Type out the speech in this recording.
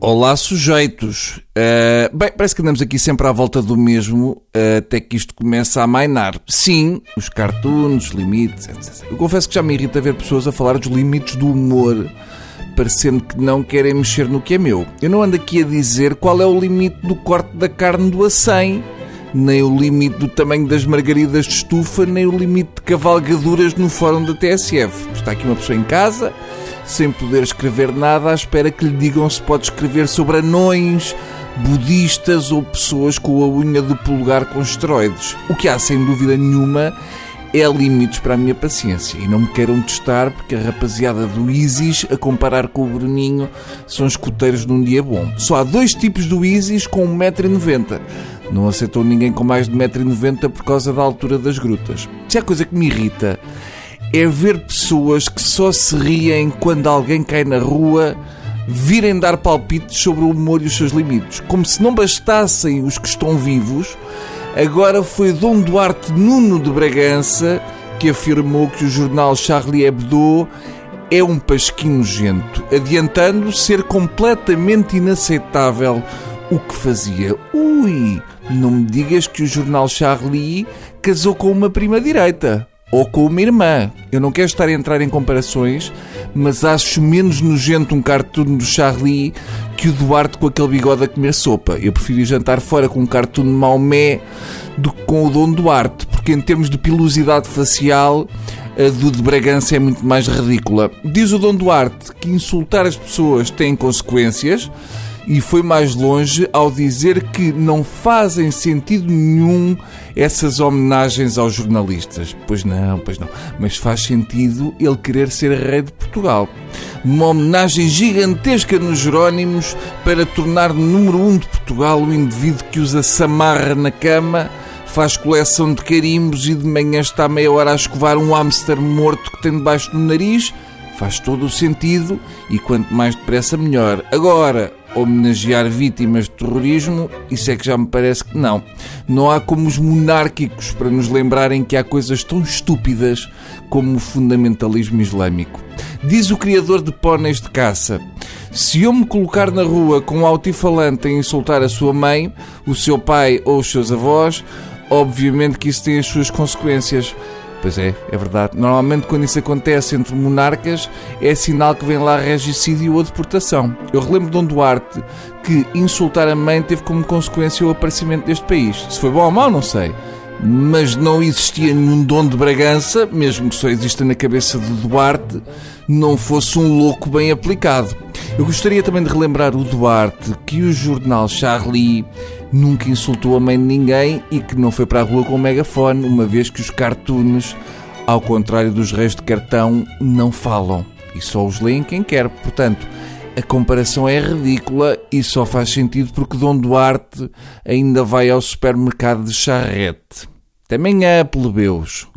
Olá, sujeitos. Uh, bem, parece que andamos aqui sempre à volta do mesmo, uh, até que isto começa a mainar. Sim, os cartoons, limites, etc. Eu confesso que já me irrita ver pessoas a falar dos limites do humor, parecendo que não querem mexer no que é meu. Eu não ando aqui a dizer qual é o limite do corte da carne do acém, nem o limite do tamanho das margaridas de estufa, nem o limite de cavalgaduras no fórum da TSF. Está aqui uma pessoa em casa sem poder escrever nada, à espera que lhe digam se pode escrever sobre anões, budistas ou pessoas com a unha do polegar com esteroides. O que há, sem dúvida nenhuma, é limites para a minha paciência. E não me queiram testar, porque a rapaziada do Isis, a comparar com o Bruninho, são escuteiros num dia bom. Só há dois tipos do Isis com 1,90m. Não aceitou ninguém com mais de 1,90m por causa da altura das grutas. Se há coisa que me irrita é ver pessoas que só se riem quando alguém cai na rua virem dar palpites sobre o humor e os seus limites. Como se não bastassem os que estão vivos, agora foi Dom Duarte Nuno de Bragança que afirmou que o jornal Charlie Hebdo é um pasquinho nojento, adiantando ser completamente inaceitável o que fazia. Ui, não me digas que o jornal Charlie casou com uma prima-direita ou com uma irmã. Eu não quero estar a entrar em comparações, mas acho menos nojento um cartoon do Charlie que o Duarte com aquele bigode a comer sopa. Eu prefiro jantar fora com um cartoon de Maomé do que com o Dom Duarte, porque em termos de pilosidade facial, a do de Bragança é muito mais ridícula. Diz o Dom Duarte que insultar as pessoas tem consequências e foi mais longe ao dizer que não fazem sentido nenhum essas homenagens aos jornalistas. Pois não, pois não. Mas faz sentido ele querer ser rei de Portugal. Uma homenagem gigantesca nos Jerónimos para tornar número um de Portugal o indivíduo que usa samarra na cama faz coleção de carimbos e de manhã está meia hora a escovar um hamster morto que tem debaixo do nariz, faz todo o sentido e quanto mais depressa melhor. Agora, homenagear vítimas de terrorismo, isso é que já me parece que não. Não há como os monárquicos para nos lembrarem que há coisas tão estúpidas como o fundamentalismo islâmico. Diz o criador de póneis de caça: Se eu me colocar na rua com um altifalante a insultar a sua mãe, o seu pai ou os seus avós, obviamente que isso tem as suas consequências. Pois é, é verdade. Normalmente, quando isso acontece entre monarcas, é sinal que vem lá regicídio ou deportação. Eu relembro Dom Duarte que insultar a mãe teve como consequência o aparecimento deste país. Se foi bom ou mau, não sei. Mas não existia nenhum dom de Bragança, mesmo que só exista na cabeça de Duarte, não fosse um louco bem aplicado. Eu gostaria também de relembrar o Duarte que o jornal Charlie nunca insultou a mãe de ninguém e que não foi para a rua com o megafone, uma vez que os cartoons, ao contrário dos reis de cartão, não falam e só os leem quem quer. Portanto, a comparação é ridícula e só faz sentido porque Dom Duarte ainda vai ao supermercado de charrete. Até amanhã, plebeus.